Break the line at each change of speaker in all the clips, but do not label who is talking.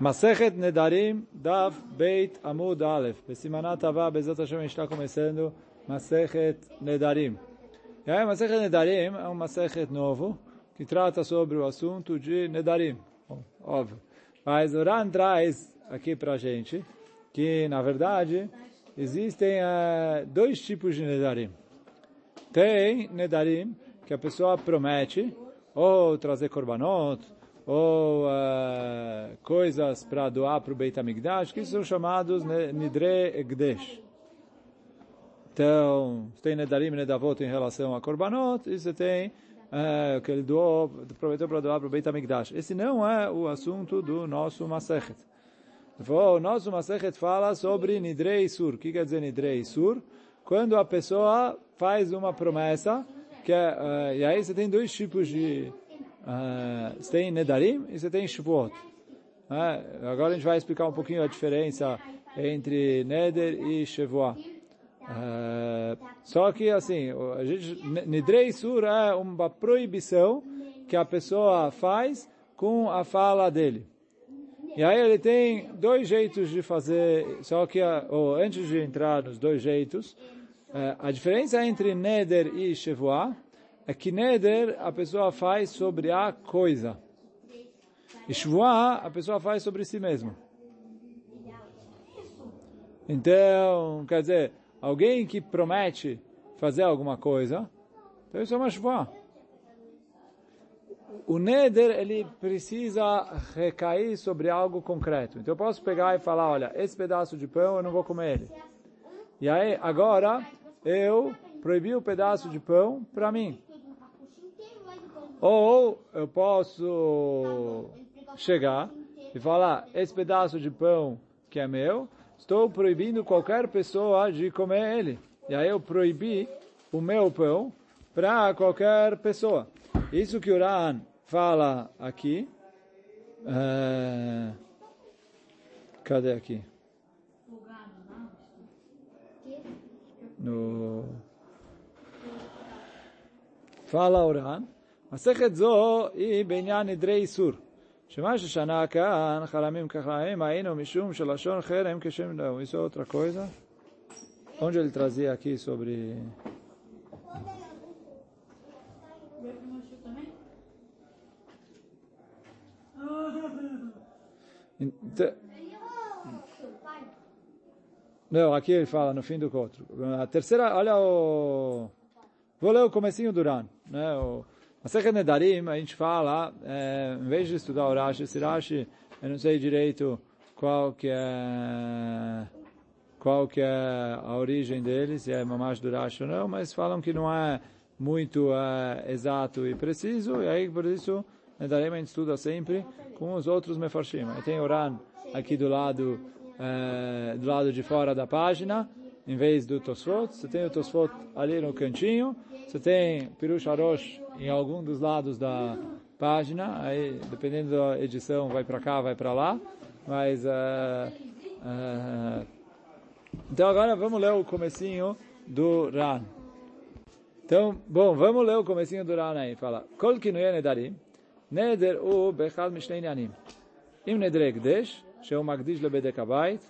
Masechet Nedarim Dav Beit Amud Aleph. Besimanat Avá, Bezat Hashem, está começando Masechet Nedarim. E aí, Masechet Nedarim é um Masechet novo que trata sobre o assunto de Nedarim. Óbvio. Mas o Ran traz aqui pra gente que, na verdade, existem uh, dois tipos de Nedarim. Tem Nedarim que a pessoa promete ou trazer korbanot, ou uh, coisas para doar para o Beit HaMikdash, que são chamados Nidre Egdesh. Então, você tem Nedarim e Nedavot em relação a Korbanot, e você tem uh, que ele doou, prometeu para doar para o Beit HaMikdash. Esse não é o assunto do nosso Masechet. O nosso Masechet fala sobre Nidrei Sur. O que quer dizer Nidrei Sur? Quando a pessoa faz uma promessa, que é, uh, e aí você tem dois tipos de Uh, você tem Nedarim e você tem Shavuot. Uh, agora a gente vai explicar um pouquinho a diferença entre Neder e Shavuot. Uh, só que assim, a gente, Nidrei Sur é uma proibição que a pessoa faz com a fala dele. E aí ele tem dois jeitos de fazer, só que ou, antes de entrar nos dois jeitos, uh, a diferença entre Neder e Shavuot é que Neder a pessoa faz sobre a coisa. E Shvuah a pessoa faz sobre si mesma. Então, quer dizer, alguém que promete fazer alguma coisa, então isso é uma Shvuah. O Neder, ele precisa recair sobre algo concreto. Então eu posso pegar e falar, olha, esse pedaço de pão eu não vou comer ele. E aí, agora, eu proibi o pedaço de pão para mim. Ou eu posso chegar e falar, esse pedaço de pão que é meu, estou proibindo qualquer pessoa de comer ele. E aí eu proibi o meu pão para qualquer pessoa. Isso que o Ran fala aqui. É... Cadê aqui? No... Fala o Ran. מסכת זו היא בעניין נדרי איסור. שמה ששנה כאן, חלמים כחלמים, היינו משום שלשון חרם כשם דאו. Isso é outra coisa. Onde ele trazia aqui sobre... Não, aqui ele fala no fim do outro. A terceira, olha o... Vou ler o comecinho do Ran, né? O... Masechet Nedarim, a gente fala, é, em vez de estudar o Rashi, esse Rashi, eu não sei direito qual que é qual que é a origem dele, se é Mamash do Rashi ou não, mas falam que não é muito é, exato e preciso, e aí por isso Nedarim a gente estuda sempre com os outros Mefarshim. Aí tem Oran aqui do lado, é, do lado de fora da página, em vez do Tosfot, você tem o Tosfot ali no cantinho, você tem Pirush Arosh em algum dos lados da página, aí dependendo da edição vai para cá, vai para lá, mas uh, uh, então agora vamos ler o comecinho do Ran. Então, bom, vamos ler o comecinho do Ran aí. Fala, Kol kinuye nedarim, neder u bechad mishnei yanim. Im nedreg desh, sheu magdish lebedek abayit,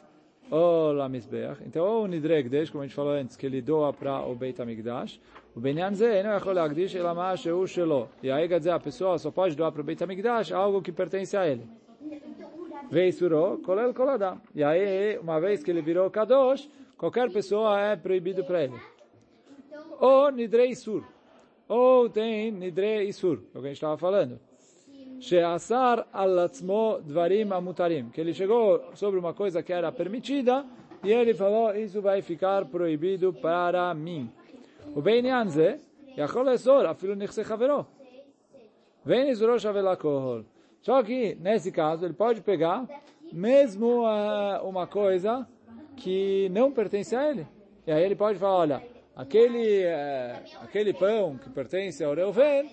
Olá, Mizbeach. Então, ou o Nidregdesh, como a gente falou antes, que ele doa para o Beit Amigdash. O Benyan Zeh, não é Cholagdish, ele é macha o Shelo. E aí, quer dizer, a pessoa só pode doar para o Beit Amigdash algo que pertence a ele. Veisuro, kolel koladam. E aí, uma vez que ele virou Kadosh, qualquer pessoa é proibido para ele. Ou Nidre Sur. Ou tem Nidre Isur, é o que a gente estava falando. She'asar alatzmo dvarim amutarim. Que ele chegou sobre uma coisa que era permitida, e ele falou, isso vai ficar proibido para mim. ובעניין זה, יכול לאסור אפילו נכסי חברו. ואין איסורו שווה לאלכוהול. Só que, nesse caso, ele pode pegar mesmo uh, uma coisa que não pertence a ele. E aí ele pode falar, olha, aquele, uh, aquele pão que pertence ao Reuven,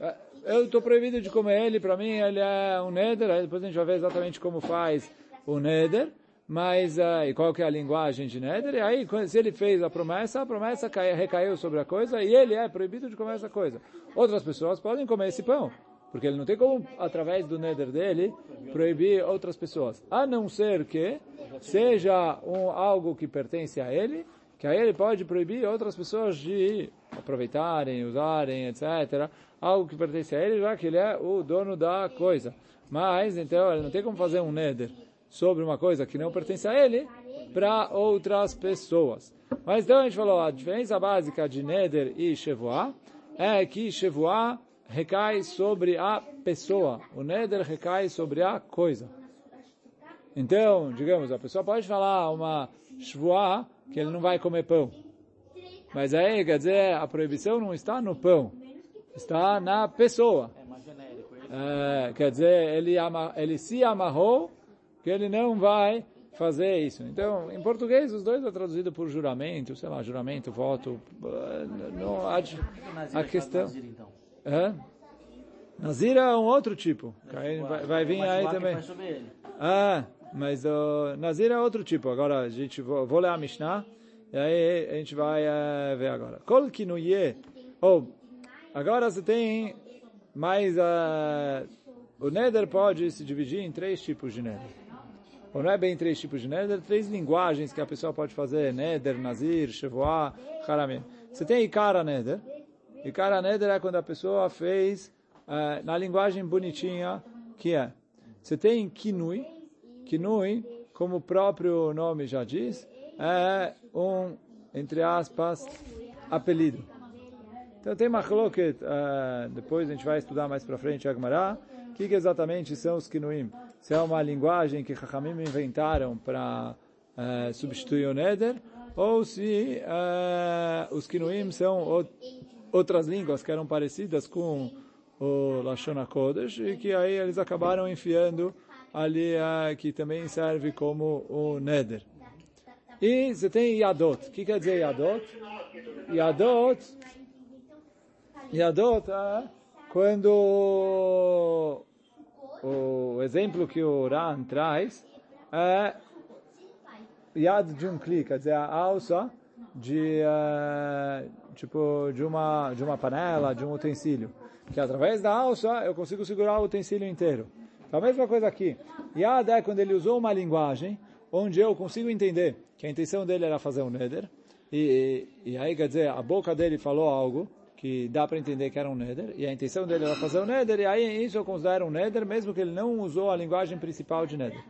uh, eu estou proibido de comer ele, para mim ele é um neder, depois a gente vai ver exatamente como faz o neder, mas uh, e qual que é a linguagem de Neder? E aí, se ele fez a promessa, a promessa cai, recaiu sobre a coisa e ele é proibido de comer essa coisa. Outras pessoas podem comer esse pão. Porque ele não tem como, através do neder dele, proibir outras pessoas. A não ser que seja um, algo que pertence a ele, que aí ele pode proibir outras pessoas de aproveitarem, usarem, etc. Algo que pertence a ele, já que ele é o dono da coisa. Mas, então, ele não tem como fazer um neder sobre uma coisa que não pertence a ele para outras pessoas. Mas então a gente falou, a diferença básica de neder e shevuah é que shevuah recai sobre a pessoa. O neder recai sobre a coisa. Então, digamos, a pessoa pode falar uma shvuah que ele não vai comer pão. Mas aí, quer dizer, a proibição não está no pão, está na pessoa. É, quer dizer, ele, ama, ele se amarrou que ele não vai fazer isso. Então, em português, os dois é traduzido por juramento, sei lá, juramento, voto. Não, a, a questão... É? Nazir é um outro tipo. Vai, vai vir aí também. Ah, mas o Nazir é outro tipo. Agora a gente vou, vou ler a Mishnah e aí a gente vai uh, ver agora. Kol kinuye. Oh, agora você tem mais uh, o Neder pode se dividir em três tipos de Neder. Ou não é bem três tipos de Neder, três linguagens que a pessoa pode fazer, Neder, Nazir, Shevoah, Haramim. Você tem Ikara Neder. Ikara Neder é quando a pessoa fez uh, na linguagem bonitinha que é. Você tem Kinui. Kinui, como o próprio nome já diz, é um, entre aspas, apelido. Então tem Machloket, uh, depois a gente vai estudar mais para frente, Agmará, o que, que, exatamente são os Kinuim? Se é uma linguagem que Chachamim inventaram para uh, substituir o Neder, ou se uh, os Kinuim são outras línguas que eram parecidas com o Lashon HaKodesh, e que aí eles acabaram enfiando ali, uh, que também serve como o Neder. E você tem Yadot. O que quer dizer Yadot? Yadot, Yadot é quando o exemplo que o Ran traz é Yad de um clique, quer dizer, a alça de, uh, tipo, de, uma, de uma panela, de um utensílio. Que através da alça eu consigo segurar o utensílio inteiro. Então a mesma coisa aqui. Yad é quando ele usou uma linguagem onde eu consigo entender que a intenção dele era fazer um neder, e, e, e aí quer dizer, a boca dele falou algo que dá para entender que era um neder, e a intenção dele era fazer um neder, e aí isso eu considero um neder, mesmo que ele não usou a linguagem principal de neder.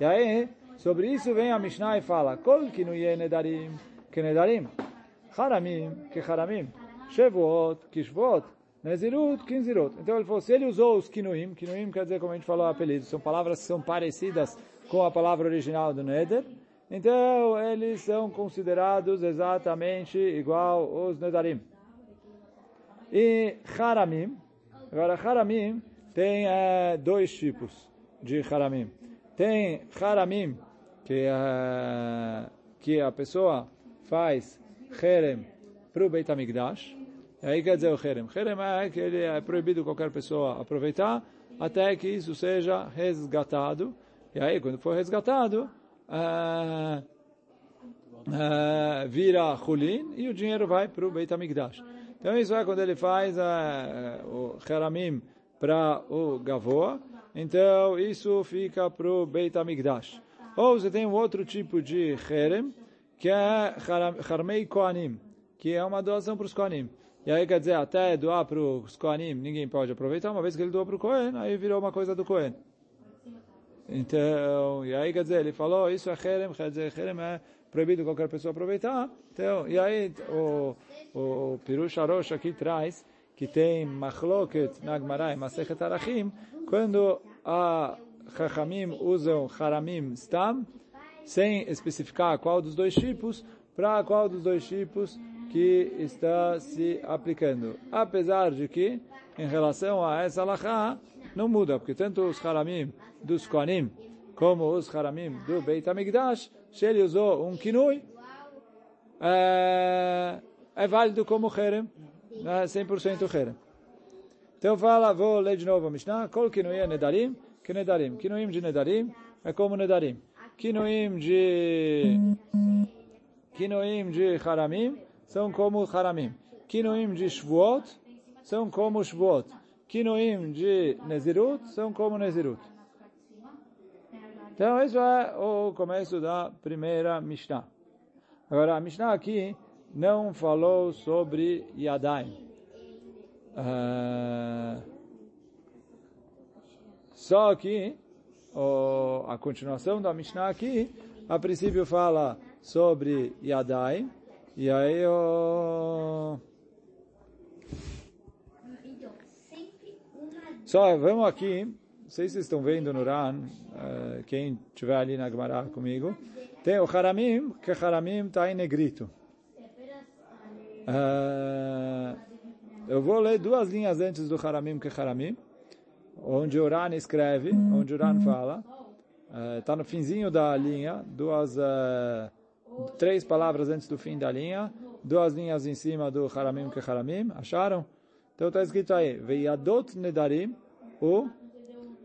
E aí, sobre isso vem a Mishnah e fala, Kol kinuye nedarim, que nedarim, haramim, que haramim, shevuot, que shvuot, nezirut, kinzirut. Então ele falou, se ele usou os kinuim, kinuim quer dizer, como a gente falou, apelidos, são palavras que são parecidas com a palavra original do neder, então eles são considerados exatamente igual os nedarim. E haramim, agora haramim tem é, dois tipos de haramim. Tem haramim, que, é, que a pessoa faz herem para o Beit HaMikdash. E aí quer dizer o herem. Herem é que ele é proibido qualquer pessoa aproveitar até que isso seja resgatado. E aí, quando for resgatado, uh, uh, vira Hulin e o dinheiro vai para o Beit HaMikdash. Então isso é quando ele faz uh, o Haramim para o Gavoa. Então isso fica para o Beit HaMikdash. Ou você tem um outro tipo de Herem, que é Harmei Koanim, que é uma doação para os Koanim. E aí quer dizer, até doar para os Koanim, ninguém pode aproveitar, uma vez que ele doa para o Kohen, aí virou uma coisa do Kohen. Então, e aí quer dizer, ele falou, isso é Herem, quer dizer, Herem é proibido qualquer pessoa aproveitar. Então, e aí o, o Pirush Arosh aqui traz que tem Machloket Nagmará e Masechet Arachim, quando a Chachamim usam Haramim Stam, sem especificar qual dos dois tipos, para qual dos dois tipos que está se aplicando. Apesar de que, em relação a essa Lachá, não muda, porque tanto os Haramim dos Koanim, como os Haramim do Beit HaMikdash, se ele usou um Kinui, é, é válido como Herem, né, 100% Herem. Então fala, vou ler de novo a Mishnah, Kol Kinui é Nedarim, que Nedarim. Kinuim de Nedarim é como Nedarim. Kinuim de... Kinuim de Haramim são como Haramim. Kinuim de Shvuot são como Shvuot. Kinoim de Nezirut são como Nezirut. Então, isso é o começo da primeira Mishnah. Agora, a Mishnah aqui não falou sobre Yadayim. Uh, só que o, a continuação da Mishnah aqui, a princípio fala sobre Yadayim, e aí o... Só, vamos aqui, não sei se vocês estão vendo no RAN, uh, quem estiver ali na Gemara comigo, tem o Haramim, que Haramim está em negrito. Uh, eu vou ler duas linhas antes do Haramim que Haramim, onde o Ran escreve, onde o Ran fala, está uh, no finzinho da linha, duas, uh, três palavras antes do fim da linha, duas linhas em cima do Haramim que Haramim, acharam? Então está escrito aí, Veiadot Nedarim, o...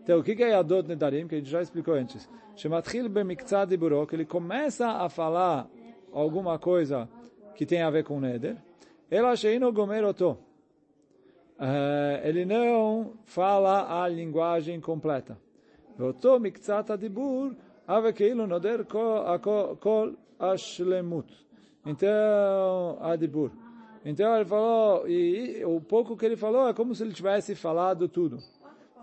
Então o que é Yadot Nedarim, que a gente já explicou antes? Shematril Bemiktzad Iburó, que ele começa a falar alguma coisa que tem a ver com Neder. Ela Sheino Gomer eh, Ele não fala a linguagem completa. Voto Miktzat Adibur, Avekeilo Noder Kol Ashlemut. Então, Adibur. Então ele falou, e, e, o pouco que ele falou é como se ele tivesse falado tudo.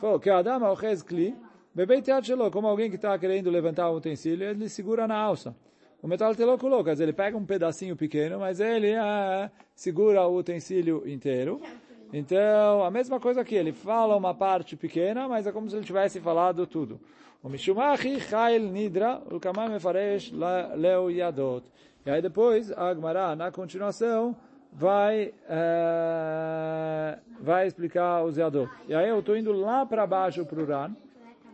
Falou que Adam Alchez Kli, bebei como alguém que está querendo levantar um utensílio, ele segura na alça. O metal teló coloca, ele pega um pedacinho pequeno, mas ele ah, segura o utensílio inteiro. Então, a mesma coisa aqui, ele fala uma parte pequena, mas é como se ele tivesse falado tudo. O Mishumachi Chail Nidra, o Kamam Mefaresh Leu Yadot. E aí depois, a Agmará, na continuação, vai, é, vai explicar os Yadot. E aí eu estou indo lá para baixo para o Ran,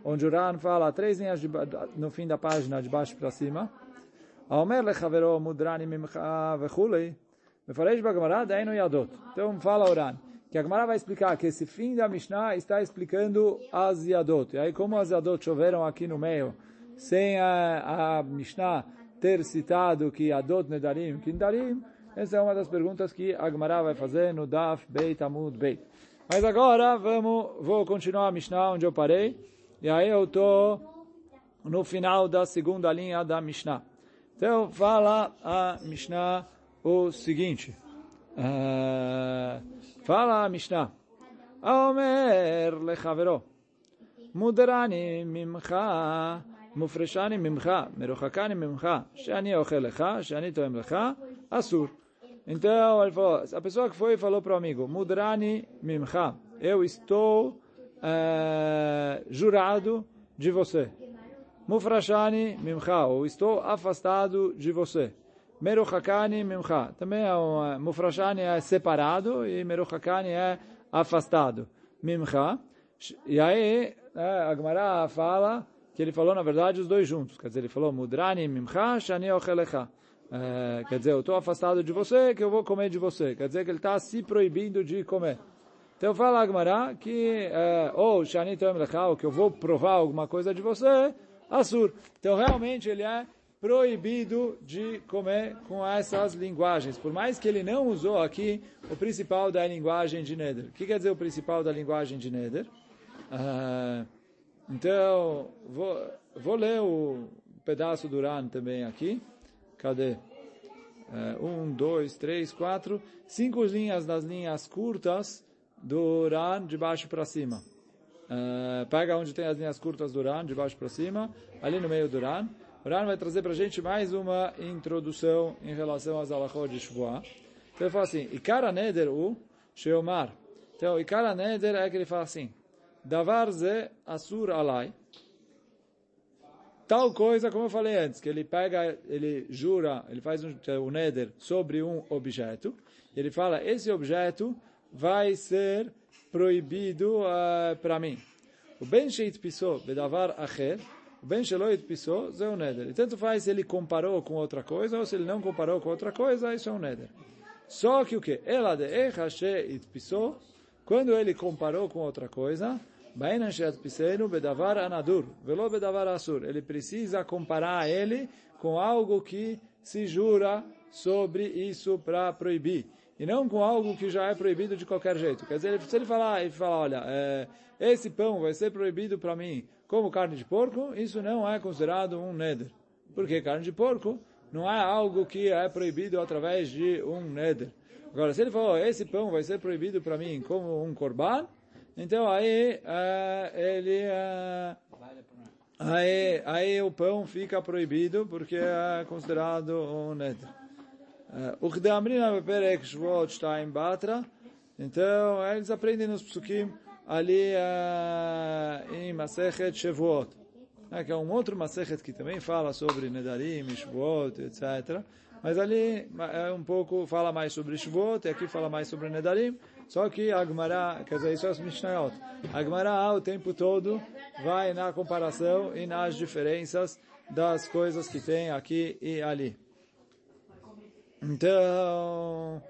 onde o Ran fala três linhas de, no fim da página, de baixo para cima. Aomer Lechavero Mudrani Mimcha Vechulei. Mefaresh Bagmará, Yadot. Então fala o Ran que a Gemara vai explicar que esse fim da Mishnah está explicando as Yadot. E aí como as Yadot choveram aqui no meio, sem a, a Mishnah ter citado que Yadot Nedarim, Kindarim, essa é uma das perguntas que a Gemara vai fazer no Daf Beit Amud Beit. Mas agora vamos, vou continuar a Mishnah onde eu parei. E aí eu estou no final da segunda linha da Mishnah. Então, fala a Mishnah o seguinte. Uh, fala a Mishnah. Aomer lechavero. מודרני ממך, מופרשני ממך, מרוחקני ממך, שאני אוכל לך, שאני תואם לך, אסור. Então, ele falou, a pessoa que foi e falou para o amigo, mudrani mimcha, eu estou uh, jurado de você. Mufrashani mimcha, ou estou afastado de você. Meruchakani mimcha, também é um, Mufrashani é separado e Meruchakani é afastado. Mimcha, e aí a Gemara fala que ele falou na verdade os dois juntos, quer dizer, ele falou Mudrani mimcha, shani ochelecha. É, quer dizer, eu estou afastado de você, que eu vou comer de você. Quer dizer que ele está se proibindo de comer. Então fala Agmará que, é, ou Shani Toem ou que eu vou provar alguma coisa de você, Assur. Então, realmente, ele é proibido de comer com essas linguagens. Por mais que ele não usou aqui o principal da linguagem de Neder. O que quer dizer o principal da linguagem de Neder? Uh, então, vou, vou ler o pedaço do Ran também aqui. Cadê? Uh, um, dois, três, quatro, cinco linhas das linhas curtas do Ran de baixo para cima. Uh, pega onde tem as linhas curtas do Ran, de baixo para cima, ali no meio do Ran. Ran vai trazer para a gente mais uma introdução em relação às alachot de Shvuah. Então ele fala assim, Ikara Neder u Sheomar. Então, Ikara Neder é que ele fala assim, Davar ze asur alai. Tal coisa, como eu falei antes, que ele pega, ele jura, ele faz um, um Neder sobre um objeto, e ele fala, esse objeto vai ser proibido uh, para mim. O ben sheit pisou bedavar acher, ben pisou, é um neder. E tanto faz se ele comparou com outra coisa ou se ele não comparou com outra coisa, isso é um neder. Só que o que? Ela de echa sheit pisou, quando ele comparou com outra coisa, bedavar anadur, velo bedavar asur. Ele precisa comparar ele com algo que se jura sobre isso para proibir. e não com algo que já é proibido de qualquer jeito. Quer dizer, se ele falar, ele falar, olha, é, esse pão vai ser proibido para mim como carne de porco, isso não é considerado um neder. Porque carne de porco não é algo que é proibido através de um neder. Agora, se ele falou, esse pão vai ser proibido para mim como um korban, então aí uh, ele... Uh, aí, aí o pão fica proibido porque é considerado um neder. Batra, então eles aprendem nos psukim ali uh, em Masechet Shavuot, né, que é um outro Masechet que também fala sobre Nedarim, Shavuot, etc. Mas ali é um pouco, fala mais sobre Shavuot, e aqui fala mais sobre Nedarim, só que a Gemara, quer dizer, isso é os Mishnayot. A Gemara o tempo todo vai na comparação e nas diferenças das coisas que tem aqui e ali. Então,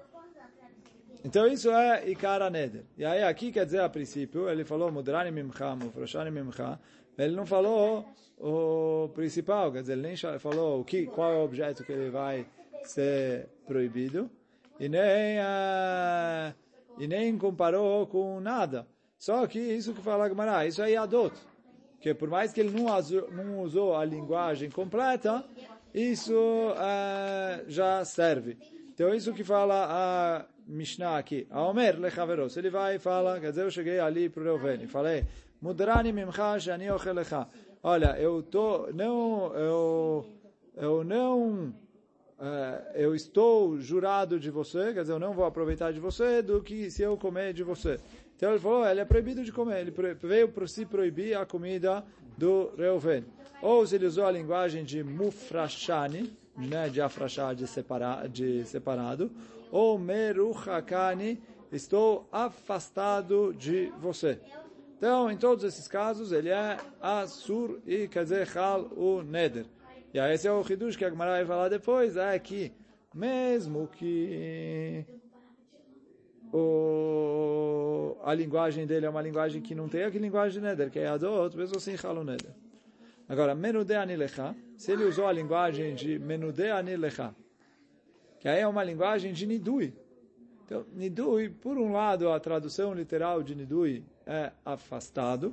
então isso é Ikara Neder. E aí aqui quer dizer a princípio, ele falou Mudrani Mimcha, Mufrashani Mimcha, ele não falou o principal, quer dizer, ele nem falou o que, qual é o objeto que ele vai ser proibido, e nem, uh, e nem comparou com nada. Só que isso que fala Gemara, isso é Adot, que por mais que ele não não usou a linguagem completa, isso uh, já serve. Então isso que fala a Mishnah aqui. A Omer lechaveros. Ele vai e fala, quer dizer, eu cheguei ali para o Reuven e falei, Mudrani mimcha shani ochelecha. Olha, eu tô, não, eu, eu não, uh, eu estou jurado de você, quer dizer, eu não vou aproveitar de você do que se eu comer de você. Então ele falou, ele é proibido de comer, ele veio para si proibir a comida do Reuven. Ou se ele usou a linguagem de mufrashani, né, de afrashar, de, separa, de separado, ou meruchakani, estou afastado de você. Então, em todos esses casos, ele é Asur e quer dizer Chal o Neder. E aí esse é o Hidush que a Gemara vai falar depois, é que mesmo que o, a linguagem dele é uma linguagem que não tem a linguagem de Neder, que é Adot, mesmo assim Chal o Neder. Agora, Menude Anilecha, se ele usou a linguagem de Menude Anilecha, que aí é uma linguagem de Nidui. Então, Nidui, por um lado, a tradução literal de Nidui é afastado.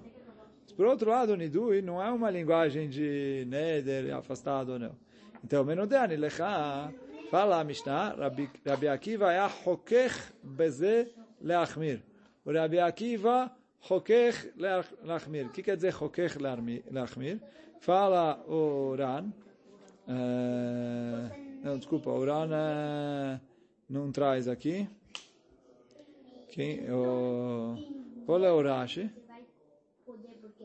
Por outro lado, Nidui não é uma linguagem de Neder, afastado ou não. Então, Menudani Lecha, fala a Mishnah, Rabbi, Rabbi Akiva é Hokech Beze Leachmir. O Rabbi Akiva Hokech Leachmir. O que quer dizer Hokech Leachmir? Fala o Ran. Uh, não, desculpa, o Ran uh, não traz aqui. Quem, o, qual é o Rashi?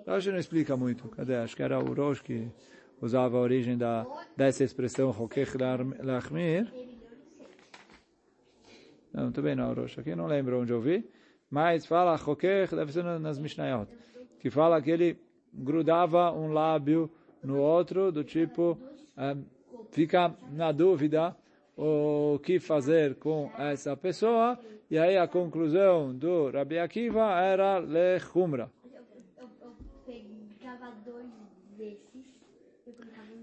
Rashi não explica muito. Cadê? Acho que era o Rosh que usava a origem da, dessa expressão Hokech Lachmir. Não, também não, Rosh. Aqui não lembro onde eu vi. Mas fala Hokech, deve ser nas Mishnayot. Que fala que ele grudava um lábio no outro, do tipo, um, fica na dúvida o que fazer com essa pessoa, e aí a conclusão do Rabi Akiva era lechumra.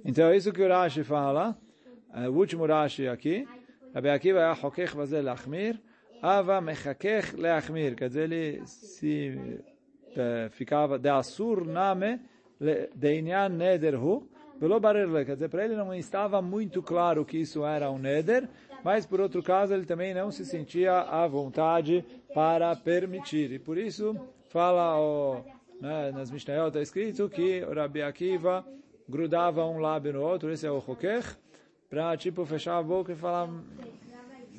Então é isso que o Rashi fala, o último Rashi aqui, Rabi Akiva é hokech vazel lachmir, ava mechakech leachmir, quer dizer, ele se ficava de asur name de inyan neder hu, pelo quer dizer, para ele não estava muito claro que isso era um neder, mas por outro caso ele também não se sentia à vontade para permitir. E por isso fala o, né, nas Mishnayot está escrito que o Rabi Akiva grudava um lábio no outro, esse é o Hokech, para tipo fechar a boca e falar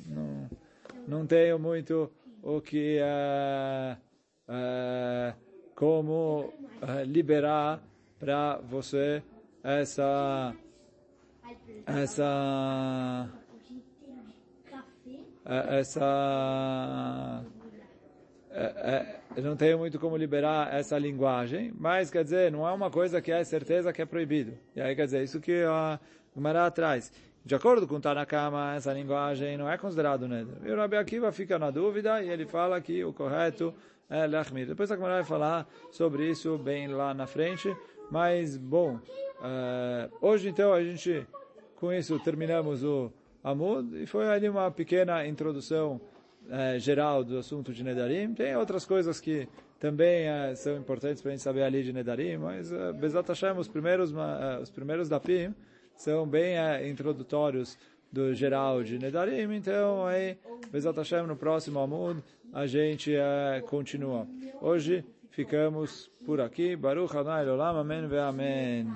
não, não tenho muito o que uh, uh, como uh, liberar para você essa essa essa é, é, não tenho muito como liberar essa linguagem, mas quer dizer, não é uma coisa que é certeza que é proibido. E aí quer dizer, isso que a Gemara traz. De acordo com Tanakama, essa linguagem não é considerado neder. E o Rabi Akiva fica na dúvida e ele fala que o correto é lachmir. Depois a Gemara vai falar sobre isso bem lá na frente, mas bom, uh, hoje então a gente com isso terminamos o Amud e foi ali uma pequena introdução é, geral do assunto de Nedarim. Tem outras coisas que também é, são importantes para a gente saber ali de Nedarim, mas é, Bezat Hashem, os primeiros, é, os primeiros Dapim são bem introdutórios do geral de Nedarim, então aí, Bezat Hashem, no próximo Amud, a gente continua. Hoje ficamos por aqui. Baruch Adonai Olam, Amém ve Amém.